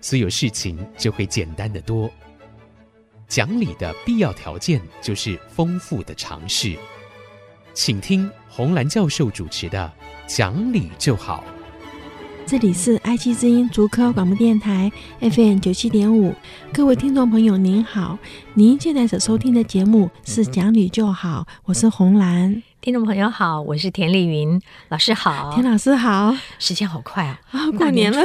所有事情就会简单得多。讲理的必要条件就是丰富的常识。请听红兰教授主持的《讲理就好》。这里是爱惜之音竹科广播电台 FM 九七点五，各位听众朋友您好，您现在所收听的节目是《讲理就好》，我是红兰。听众朋友好，我是田丽云老师好，田老师好，时间好快啊，啊，过年了，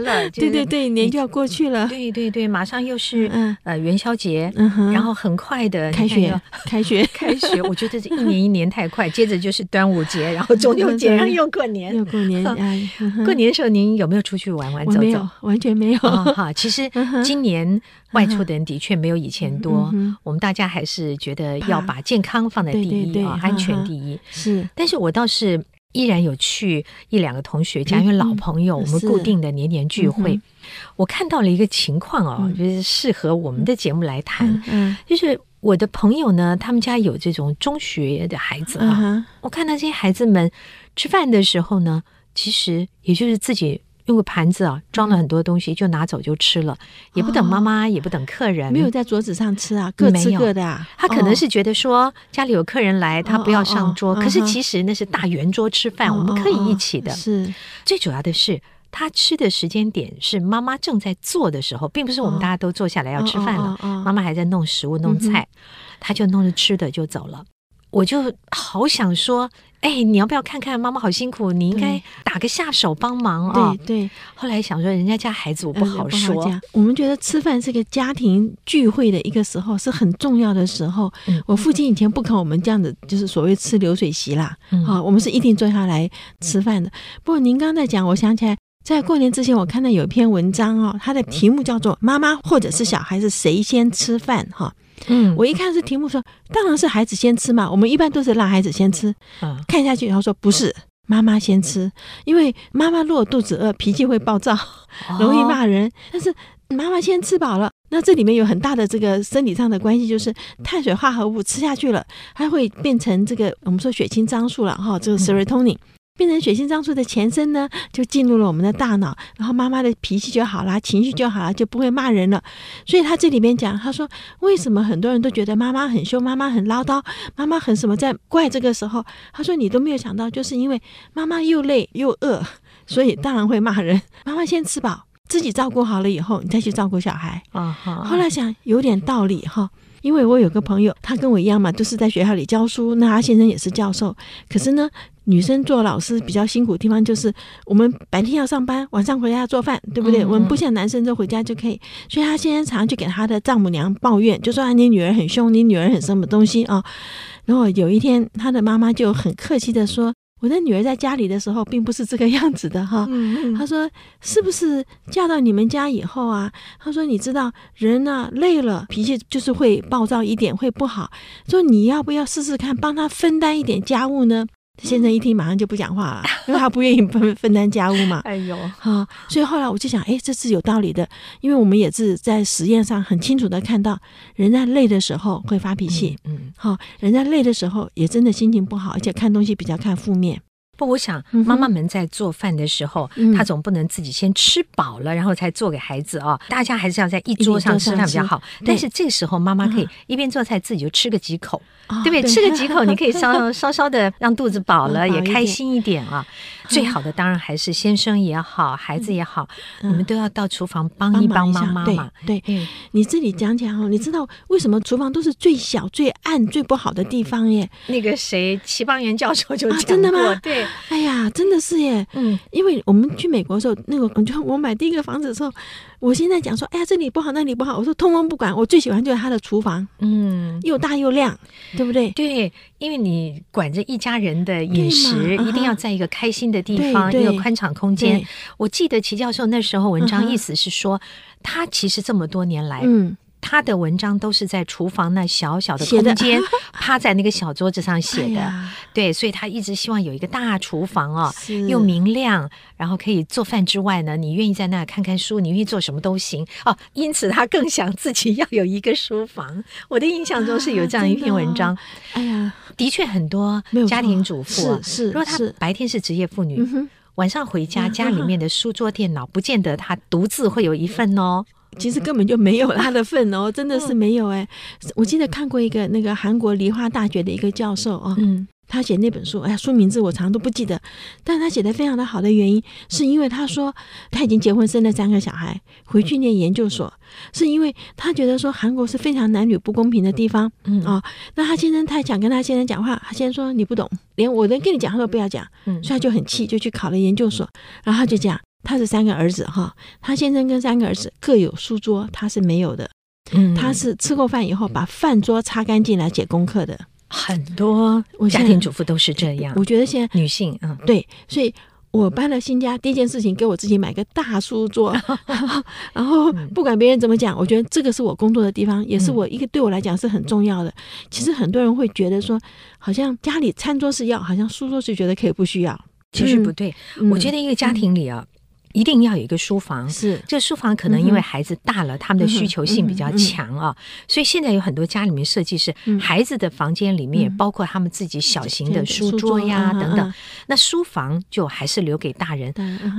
了，对对对，年就要过去了，对对对，马上又是嗯。呃元宵节，嗯，然后很快的开学，开学，开学，我觉得这一年一年太快，接着就是端午节，然后中秋节，然后又过年，又过年，哎，过年的时候您有没有出去玩玩走走？完全没有，哈，其实今年外出的人的确没有以前多，我们大家还是觉得要把健康放在第一啊，安全第一是。但是我倒是依然有去一两个同学家，因为老朋友，我们固定的年年聚会。我看到了一个情况哦，就是适合我们的节目来谈。嗯，就是我的朋友呢，他们家有这种中学的孩子啊。我看到这些孩子们吃饭的时候呢，其实也就是自己。用个盘子啊，装了很多东西，就拿走就吃了，也不等妈妈，也不等客人，没有在桌子上吃啊，各吃各的啊。他可能是觉得说家里有客人来，他不要上桌，可是其实那是大圆桌吃饭，我们可以一起的。是。最主要的是，他吃的时间点是妈妈正在做的时候，并不是我们大家都坐下来要吃饭了，妈妈还在弄食物、弄菜，他就弄着吃的就走了。我就好想说，哎，你要不要看看妈妈好辛苦？你应该打个下手帮忙啊！对对。后来想说，人家家孩子我不好说。我们觉得吃饭是个家庭聚会的一个时候，是很重要的时候。我父亲以前不肯我们这样子，就是所谓吃流水席啦。啊，我们是一定坐下来吃饭的。不过您刚才讲，我想起来，在过年之前，我看到有一篇文章哦，它的题目叫做《妈妈或者是小孩子谁先吃饭》哈。嗯，我一看是题目说，当然是孩子先吃嘛。我们一般都是让孩子先吃。嗯，看下去，然后说不是，妈妈先吃，因为妈妈如果肚子饿，脾气会暴躁，容易骂人。但是妈妈先吃饱了，那这里面有很大的这个生理上的关系，就是碳水化合物吃下去了，它会变成这个我们说血清张素了哈，这个 serotonin。变成血性脏素的前身呢，就进入了我们的大脑，然后妈妈的脾气就好啦，情绪就好啦，就不会骂人了。所以他这里边讲，他说为什么很多人都觉得妈妈很凶，妈妈很唠叨，妈妈很什么，在怪这个时候，他说你都没有想到，就是因为妈妈又累又饿，所以当然会骂人。妈妈先吃饱，自己照顾好了以后，你再去照顾小孩。啊，后来想有点道理哈。因为我有个朋友，他跟我一样嘛，都是在学校里教书。那他先生也是教授，可是呢，女生做老师比较辛苦的地方就是，我们白天要上班，晚上回家要做饭，对不对？我们不像男生，就回家就可以。所以他先生常常去给他的丈母娘抱怨，就说啊，你女儿很凶，你女儿很什么东西啊？然后有一天，他的妈妈就很客气的说。我的女儿在家里的时候，并不是这个样子的哈。嗯嗯。她说：“是不是嫁到你们家以后啊？”她说：“你知道人呢、啊、累了，脾气就是会暴躁一点，会不好。说你要不要试试看，帮他分担一点家务呢？”先生一听，马上就不讲话了，因为他不愿意分分担家务嘛。哎呦，哈，所以后来我就想，哎，这是有道理的，因为我们也是在实验上很清楚的看到，人在累的时候会发脾气，嗯，好，人家累的时候也真的心情不好，而且看东西比较看负面。不，我想妈妈们在做饭的时候，嗯、她总不能自己先吃饱了，然后才做给孩子啊、哦。大家还是要在一桌上吃饭比较好。但是这个时候，妈妈可以一边做菜，自己就吃个几口，嗯、对不对？对，吃个几口，你可以稍 稍稍的让肚子饱了，也开心一点啊。最好的当然还是先生也好，孩子也好，你们都要到厨房帮一帮妈妈嘛。对，你这里讲讲哦，你知道为什么厨房都是最小、最暗、最不好的地方耶？那个谁，齐邦媛教授就讲过，真的吗？对。哎呀，真的是耶！嗯，因为我们去美国的时候，那个就我买第一个房子的时候，我现在讲说，哎呀，这里不好，那里不好，我说通通不管，我最喜欢就是他的厨房，嗯，又大又亮，对不对？对，因为你管着一家人的饮食，一定要在一个开心的的地方，一个宽敞空间。我记得齐教授那时候文章意思是说，他其实这么多年来，嗯。他的文章都是在厨房那小小的空间，趴在那个小桌子上写的。哎、对，所以他一直希望有一个大厨房哦，又明亮，然后可以做饭之外呢，你愿意在那看看书，你愿意做什么都行哦。因此，他更想自己要有一个书房。我的印象中是有这样一篇文章。哎呀，的确很多家庭主妇、啊、是，是，如果他白天是职业妇女，晚上回家，家里面的书桌、电脑，不见得他独自会有一份哦。其实根本就没有他的份哦，真的是没有哎。我记得看过一个那个韩国梨花大学的一个教授哦，嗯，他写那本书，哎呀，书名字我常常都不记得，但他写的非常的好的原因，是因为他说他已经结婚生了三个小孩，回去念研究所，是因为他觉得说韩国是非常男女不公平的地方，嗯。啊，那他先生他想跟他先生讲话，他先生说你不懂，连我能跟你讲他都不要讲，嗯，所以他就很气，就去考了研究所，然后他就讲。他是三个儿子哈，他先生跟三个儿子各有书桌，他是没有的。嗯，他是吃过饭以后把饭桌擦干净来写功课的。很多家庭主妇都是这样。我觉得现在女性，嗯，对，所以我搬了新家，第一件事情给我自己买个大书桌，然后不管别人怎么讲，我觉得这个是我工作的地方，也是我一个对我来讲是很重要的。其实很多人会觉得说，好像家里餐桌是要，好像书桌是觉得可以不需要。其实不对，我觉得一个家庭里啊。一定要有一个书房，是。这个书房可能因为孩子大了，他们的需求性比较强啊，所以现在有很多家里面设计是孩子的房间里面包括他们自己小型的书桌呀等等，那书房就还是留给大人。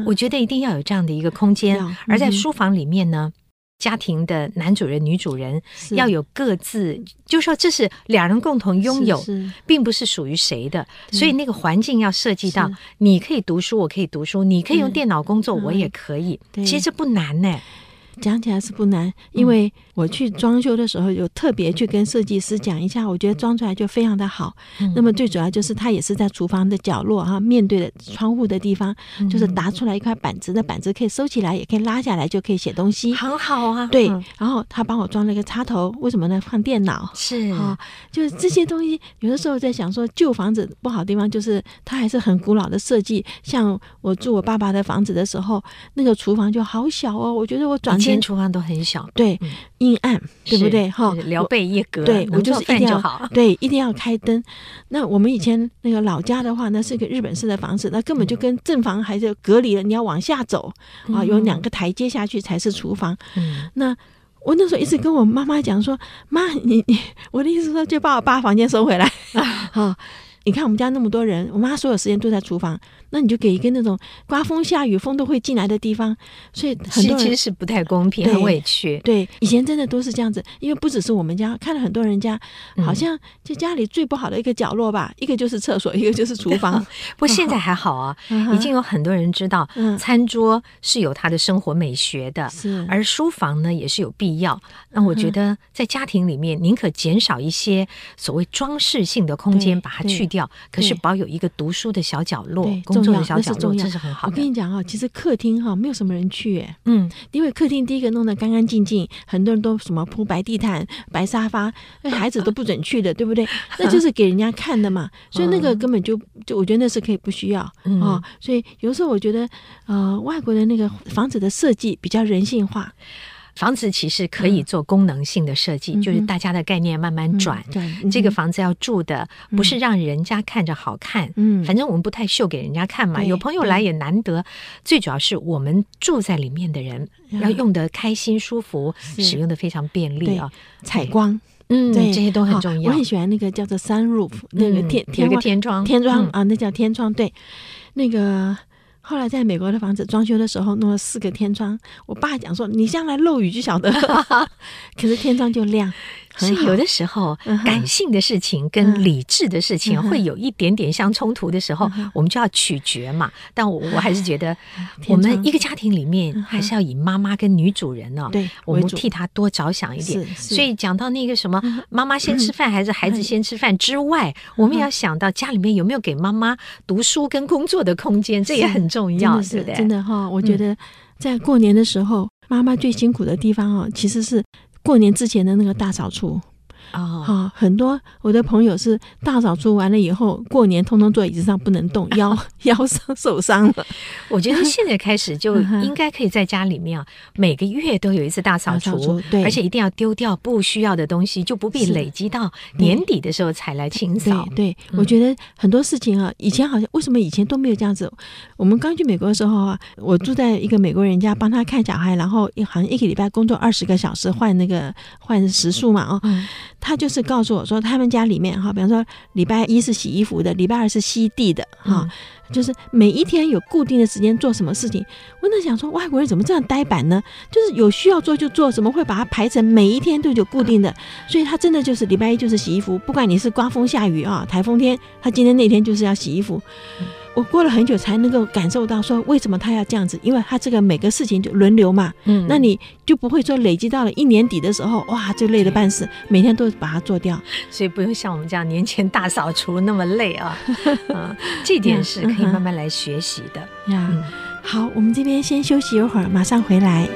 我觉得一定要有这样的一个空间，而在书房里面呢。家庭的男主人、女主人要有各自，就是说这是两人共同拥有，并不是属于谁的。所以那个环境要设计到，你可以读书，我可以读书；你可以用电脑工作，我也可以。其实这不难呢。讲起来是不难，因为我去装修的时候有特别去跟设计师讲一下，我觉得装出来就非常的好。那么最主要就是它也是在厨房的角落哈，面对的窗户的地方，就是搭出来一块板子的板子，可以收起来，也可以拉下来，就可以写东西，很好啊。对，然后他帮我装了一个插头，为什么呢？放电脑是啊，就是这些东西。有的时候在想说，旧房子不好的地方就是它还是很古老的设计。像我住我爸爸的房子的时候，那个厨房就好小哦，我觉得我转。间厨房都很小，对，阴暗，对不对？哈，聊备一格，对，我就是一定要，对，一定要开灯。那我们以前那个老家的话，那是个日本式的房子，那根本就跟正房还是隔离了，你要往下走啊，有两个台阶下去才是厨房。那我那时候一直跟我妈妈讲说，妈，你你，我的意思说，就把我爸房间收回来啊。你看我们家那么多人，我妈所有时间都在厨房，那你就给一个那种刮风下雨风都会进来的地方，所以很多人其实是不太公平，很委屈。对，以前真的都是这样子，因为不只是我们家，看了很多人家，好像就家里最不好的一个角落吧，一个就是厕所，一个就是厨房。不过现在还好啊，已经有很多人知道，餐桌是有它的生活美学的，是，而书房呢也是有必要。那我觉得在家庭里面，宁可减少一些所谓装饰性的空间，把它去。掉，可是保有一个读书的小角落，工作的小角落，这是很好的。我跟你讲啊，其实客厅哈没有什么人去，嗯，因为客厅第一个弄得干干净净，很多人都什么铺白地毯、白沙发，那 孩子都不准去的，对不对？那就是给人家看的嘛，所以那个根本就就我觉得那是可以不需要啊。所以有时候我觉得，呃，外国的那个房子的设计比较人性化。房子其实可以做功能性的设计，嗯、就是大家的概念慢慢转。这个房子要住的，不是让人家看着好看。嗯，反正我们不太秀给人家看嘛。嗯、有朋友来也难得。最主要是我们住在里面的人要用得开心、舒服，嗯、使用的非常便利啊。采光，嗯，对，这些都很重要。我很喜欢那个叫做 sunroof，那个天天天窗，天窗啊，那叫天窗。对，那个。后来在美国的房子装修的时候弄了四个天窗，我爸讲说，你将来漏雨就晓得了，可是天窗就亮。所以有的时候，感性的事情跟理智的事情会有一点点相冲突的时候，我们就要取决嘛。但我我还是觉得，我们一个家庭里面还是要以妈妈跟女主人呢，对，我们替她多着想一点。所以讲到那个什么，妈妈先吃饭还是孩子先吃饭之外，我们也要想到家里面有没有给妈妈读书跟工作的空间，这也很重要，对不对？真的哈，我觉得在过年的时候，妈妈最辛苦的地方哦，其实是。过年之前的那个大扫除，哦，好，很多我的朋友是大扫除完了以后，过年通通坐椅子上不能动，腰 腰伤受伤了。我觉得现在开始就 应该可以在家里面啊，每个月都有一次大扫除，对，而且一定要丢掉不需要的东西，就不必累积到年底的时候才来清扫。对，对，我觉得很多事情啊，以前好像为什么以前都没有这样子？我们刚去美国的时候啊，我住在一个美国人家，帮他看小孩，然后好像一个礼拜工作二十个小时，换那个换时数嘛，哦。他就是告诉我说，他们家里面哈，比方说礼拜一是洗衣服的，礼拜二是吸地的哈，就是每一天有固定的时间做什么事情。我在想说，外国人怎么这样呆板呢？就是有需要做就做，怎么会把它排成每一天都有固定的？所以他真的就是礼拜一就是洗衣服，不管你是刮风下雨啊，台风天，他今天那天就是要洗衣服。我过了很久才能够感受到说，为什么他要这样子，因为他这个每个事情就轮流嘛，嗯，那你就不会说累积到了一年底的时候，哇，就累得半死，每天都把它做掉，所以不用像我们这样年前大扫除那么累啊，啊，这点是可以慢慢来学习的。呀。嗯，好，我们这边先休息一会儿，马上回来。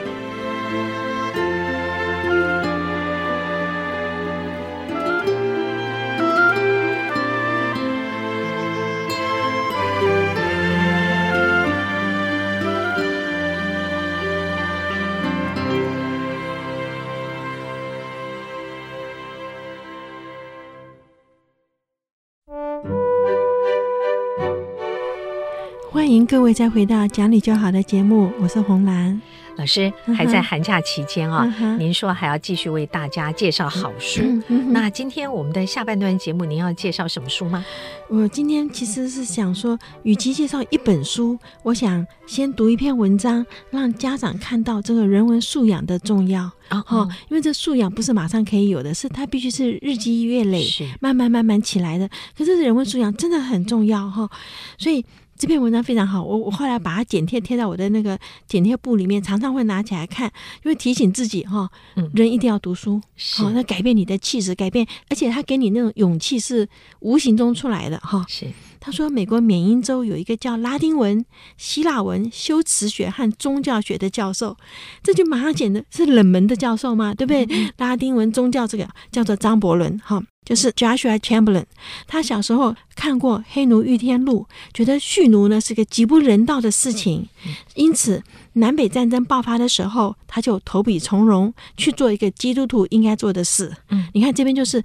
各位再回到讲理就好的节目，我是红兰老师。还在寒假期间啊，您说还要继续为大家介绍好书。那今天我们的下半段节目，您要介绍什么书吗？我今天其实是想说，与其介绍一本书，我想先读一篇文章，让家长看到这个人文素养的重要。哦，因为这素养不是马上可以有的，是它必须是日积月累，慢慢慢慢起来的。可是人文素养真的很重要哈，所以。这篇文章非常好，我我后来把它剪贴贴在我的那个剪贴簿里面，常常会拿起来看，因为提醒自己哈，人一定要读书，好，那改变你的气质，改变，而且他给你那种勇气是无形中出来的哈。是，他说美国缅因州有一个叫拉丁文、希腊文、修辞学和宗教学的教授，这就马上显得是冷门的教授嘛，对不对？嗯、拉丁文宗教这个叫做张伯伦哈。就是 Joshua Chamberlain，他小时候看过《黑奴遇天录》，觉得蓄奴呢是个极不人道的事情，因此南北战争爆发的时候，他就投笔从戎，去做一个基督徒应该做的事。嗯，你看这边就是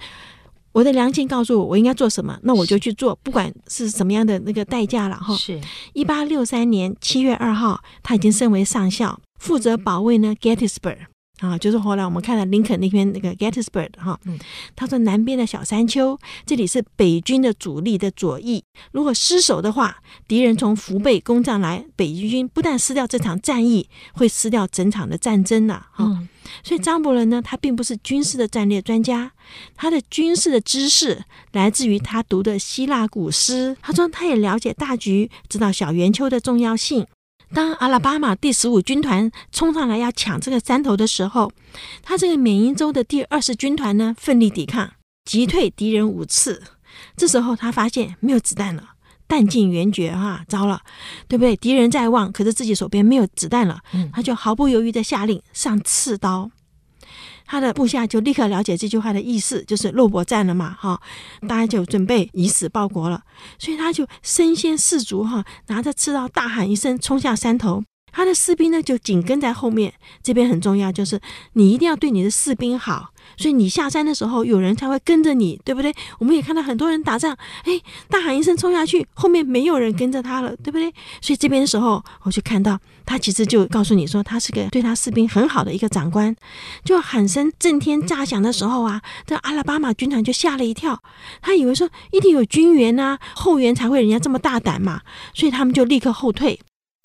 我的良心告诉我，我应该做什么，那我就去做，不管是什么样的那个代价了哈。是，一八六三年七月二号，他已经升为上校，负责保卫呢 Gettysburg。啊，就是后来我们看了林肯那篇那个 Gettysburg 哈，他说南边的小山丘，这里是北军的主力的左翼，如果失守的话，敌人从腹背攻上来，北军不但失掉这场战役，会失掉整场的战争呐。哈，所以张伯伦呢，他并不是军事的战略专家，他的军事的知识来自于他读的希腊古诗。他说他也了解大局，知道小圆丘的重要性。当阿拉巴马第十五军团冲上来要抢这个山头的时候，他这个缅因州的第二十军团呢，奋力抵抗，击退敌人五次。这时候他发现没有子弹了，弹尽援绝啊，糟了，对不对？敌人在望，可是自己手边没有子弹了，他就毫不犹豫的下令上刺刀。他的部下就立刻了解这句话的意思，就是肉搏战了嘛，哈，大家就准备以死报国了，所以他就身先士卒，哈，拿着刺刀大喊一声，冲下山头。他的士兵呢，就紧跟在后面。这边很重要，就是你一定要对你的士兵好，所以你下山的时候，有人才会跟着你，对不对？我们也看到很多人打仗，哎，大喊一声冲下去，后面没有人跟着他了，对不对？所以这边的时候，我就看到他其实就告诉你说，他是个对他士兵很好的一个长官。就喊声震天炸响的时候啊，这阿拉巴马军团就吓了一跳，他以为说一定有军援啊，后援才会人家这么大胆嘛，所以他们就立刻后退。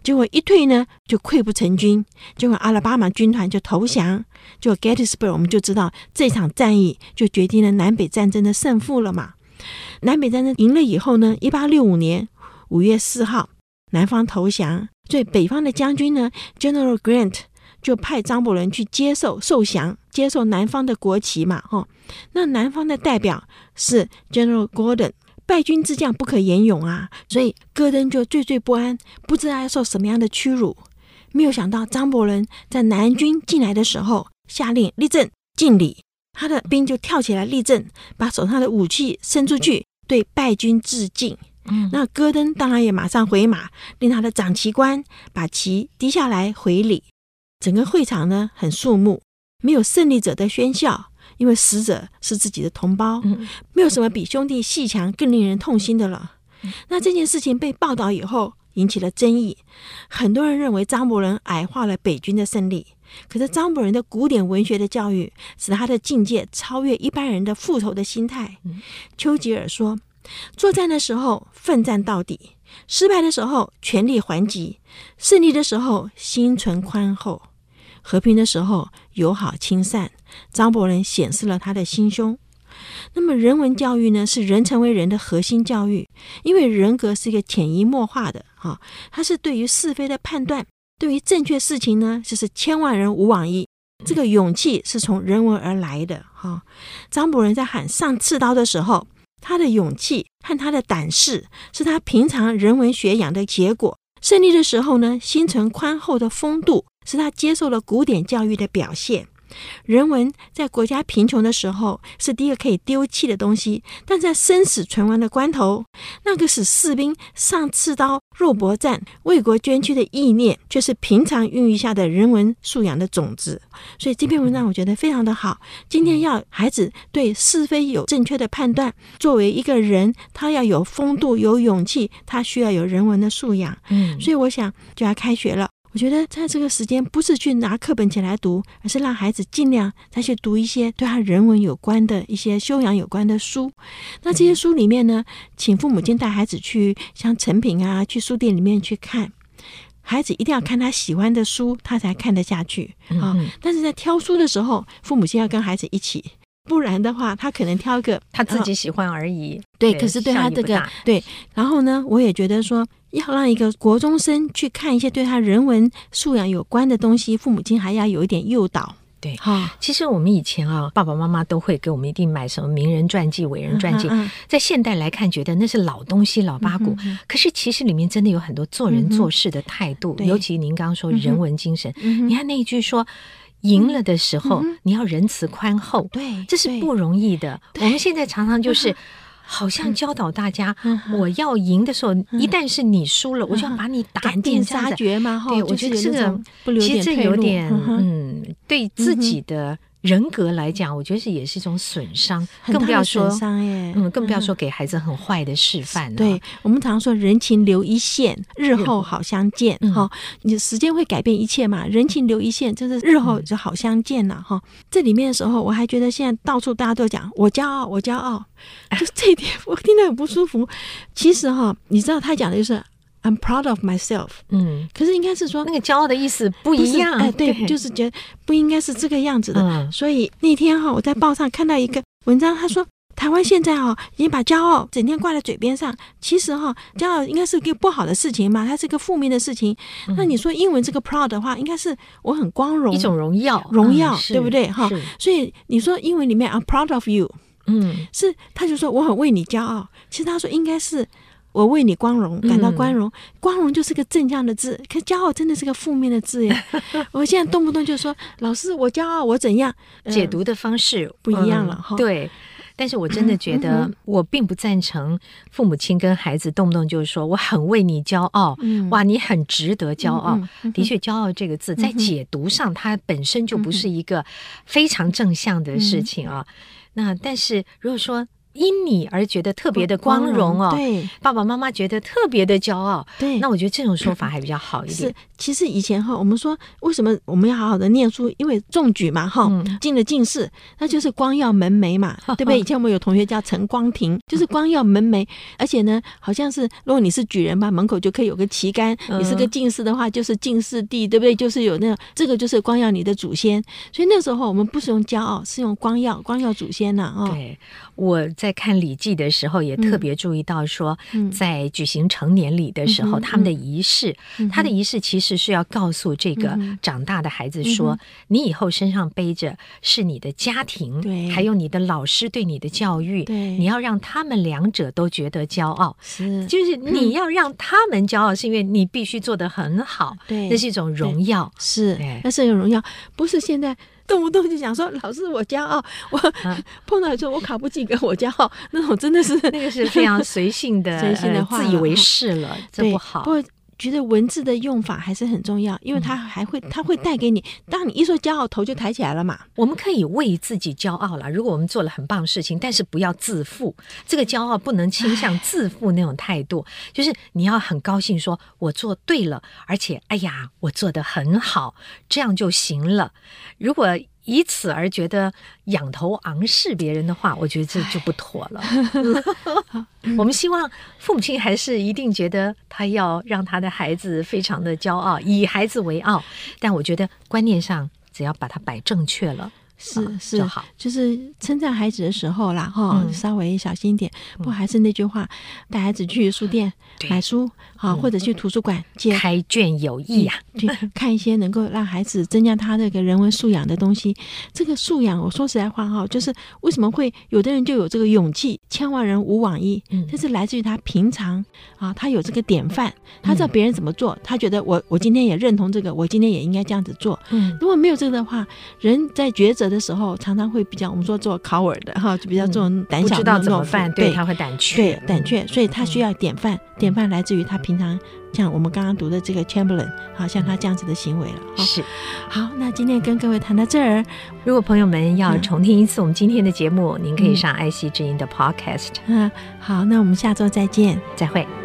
结果一退呢，就溃不成军。结果阿拉巴马军团就投降。就 Gettysburg，我们就知道这场战役就决定了南北战争的胜负了嘛。南北战争赢了以后呢，一八六五年五月四号，南方投降，所以北方的将军呢，General Grant 就派张伯伦去接受受降，接受南方的国旗嘛。哈，那南方的代表是 General Gordon。败军之将不可言勇啊，所以戈登就惴惴不安，不知道要受什么样的屈辱。没有想到张伯伦在南军进来的时候，下令立正敬礼，他的兵就跳起来立正，把手上的武器伸出去，对败军致敬。嗯，那戈登当然也马上回马，令他的长旗官把旗低下来回礼。整个会场呢很肃穆，没有胜利者的喧笑，因为死者是自己的同胞。嗯，没有什么比兄弟戏强更令人痛心的了。那这件事情被报道以后，引起了争议。很多人认为张伯伦矮化了北军的胜利，可是张伯伦的古典文学的教育，使他的境界超越一般人的复仇的心态。丘吉尔说。作战的时候奋战到底，失败的时候全力还击，胜利的时候心存宽厚，和平的时候友好亲善。张伯伦显示了他的心胸。那么人文教育呢，是人成为人的核心教育，因为人格是一个潜移默化的哈，它是对于是非的判断，对于正确事情呢，就是千万人无往矣。这个勇气是从人文而来的哈。张伯伦在喊上刺刀的时候。他的勇气和他的胆识，是他平常人文学养的结果。胜利的时候呢，心存宽厚的风度，是他接受了古典教育的表现。人文在国家贫穷的时候是第一个可以丢弃的东西，但在生死存亡的关头，那个使士兵上刺刀、肉搏战、为国捐躯的意念，却是平常孕育下的人文素养的种子。所以这篇文章我觉得非常的好。今天要孩子对是非有正确的判断，作为一个人，他要有风度、有勇气，他需要有人文的素养。嗯，所以我想就要开学了。我觉得在这个时间，不是去拿课本起来读，而是让孩子尽量再去读一些对他人文有关的一些修养有关的书。那这些书里面呢，请父母亲带孩子去像成品啊，去书店里面去看。孩子一定要看他喜欢的书，他才看得下去啊。但是在挑书的时候，父母亲要跟孩子一起。不然的话，他可能挑一个他自己喜欢而已。对，对，可是对他这个对，然后呢，我也觉得说，要让一个国中生去看一些对他人文素养有关的东西，父母亲还要有一点诱导。对，哈，其实我们以前啊，爸爸妈妈都会给我们一定买什么名人传记、伟人传记。嗯嗯、在现代来看，觉得那是老东西、老八股。嗯、可是其实里面真的有很多做人做事的态度，嗯、尤其您刚刚说人文精神。嗯、你看那一句说。赢了的时候，嗯、你要仁慈宽厚，对，这是不容易的。我们现在常常就是，好像教导大家，嗯、我要赢的时候，嗯、一旦是你输了，嗯、我就要把你打尽杀绝嘛。对，我觉得这个其实这有点，嗯，对自己的。人格来讲，我觉得是也是一种损伤，更不要说损伤耶，嗯，更不要说给孩子很坏的示范。对，我们常说人情留一线，日后好相见。哈，你时间会改变一切嘛？人情留一线，就是日后就好相见了。哈，这里面的时候，我还觉得现在到处大家都讲我骄傲，我骄傲，就这一点 我听得很不舒服。其实哈，你知道他讲的就是。I'm proud of myself。嗯，可是应该是说那个骄傲的意思不一样。哎，对，对就是觉得不应该是这个样子的。嗯，所以那天哈，我在报上看到一个文章，他说台湾现在哈已经把骄傲整天挂在嘴边上。其实哈，骄傲应该是个不好的事情嘛，它是一个负面的事情。那你说英文这个 proud 的话，应该是我很光荣，一种荣耀，荣耀，对不对？哈，所以你说英文里面 I'm proud of you，嗯，是他就说我很为你骄傲。其实他说应该是。我为你光荣感到光荣，嗯、光荣就是个正向的字，可骄傲真的是个负面的字耶。我现在动不动就说老师，我骄傲，我怎样？解读的方式不一样了哈、嗯。对，但是我真的觉得，我并不赞成父母亲跟孩子动不动就是说我很为你骄傲，嗯、哇，你很值得骄傲。的确，骄傲这个字在解读上，它本身就不是一个非常正向的事情啊。嗯、那但是如果说，因你而觉得特别的光荣哦，对，爸爸妈妈觉得特别的骄傲，对，那我觉得这种说法还比较好一点。是，其实以前哈，我们说为什么我们要好好的念书？因为中举嘛，哈，进了进士，那就是光耀门楣嘛，对不对？以前我们有同学叫陈光庭，就是光耀门楣，而且呢，好像是如果你是举人吧，门口就可以有个旗杆；你是个进士的话，就是进士第，对不对？就是有那个这个就是光耀你的祖先。所以那时候我们不是用骄傲，是用光耀，光耀祖先呐，啊。对，我在看《礼记》的时候，也特别注意到说，在举行成年礼的时候，他们的仪式，他的仪式其实是要告诉这个长大的孩子说，你以后身上背着是你的家庭，对，还有你的老师对你的教育，对，你要让他们两者都觉得骄傲，是，就是。你要让他们骄傲，是因为你必须做得很好，对，那是一种荣耀，是，那是一种荣耀，不是现在。动不动就想说老师我骄傲，我 碰到说我考不及格我骄傲，那种真的是那个是非常随性的随性的话，自以为是了，这不好。不过觉得文字的用法还是很重要，因为它还会，它会带给你。当你一说骄傲，头就抬起来了嘛。我们可以为自己骄傲了。如果我们做了很棒的事情，但是不要自负。这个骄傲不能倾向自负那种态度，就是你要很高兴，说我做对了，而且哎呀，我做得很好，这样就行了。如果以此而觉得仰头昂视别人的话，我觉得这就不妥了。我们希望父母亲还是一定觉得他要让他的孩子非常的骄傲，以孩子为傲。但我觉得观念上，只要把它摆正确了。是是。好，就是称赞孩子的时候啦，哈、嗯，稍微小心一点。不还是那句话，带孩子去书店买书，啊，或者去图书馆借开卷有益啊，去看一些能够让孩子增加他这个人文素养的东西。这个素养，我说实在话哈，就是为什么会有的人就有这个勇气，千万人无往矣，这是来自于他平常啊，他有这个典范，他知道别人怎么做，他觉得我我今天也认同这个，我今天也应该这样子做。嗯，如果没有这个的话，人在抉择。的时候，常常会比较我们说做 coward 的哈，就比较这种胆小知道怎么办，对，他会胆怯，对胆怯，所以他需要典范，典范来自于他平常像我们刚刚读的这个 Chamberlain，好像他这样子的行为了。是，好，那今天跟各位谈到这儿，如果朋友们要重听一次我们今天的节目，嗯、您可以上爱惜之音的 Podcast。嗯，好，那我们下周再见，再会。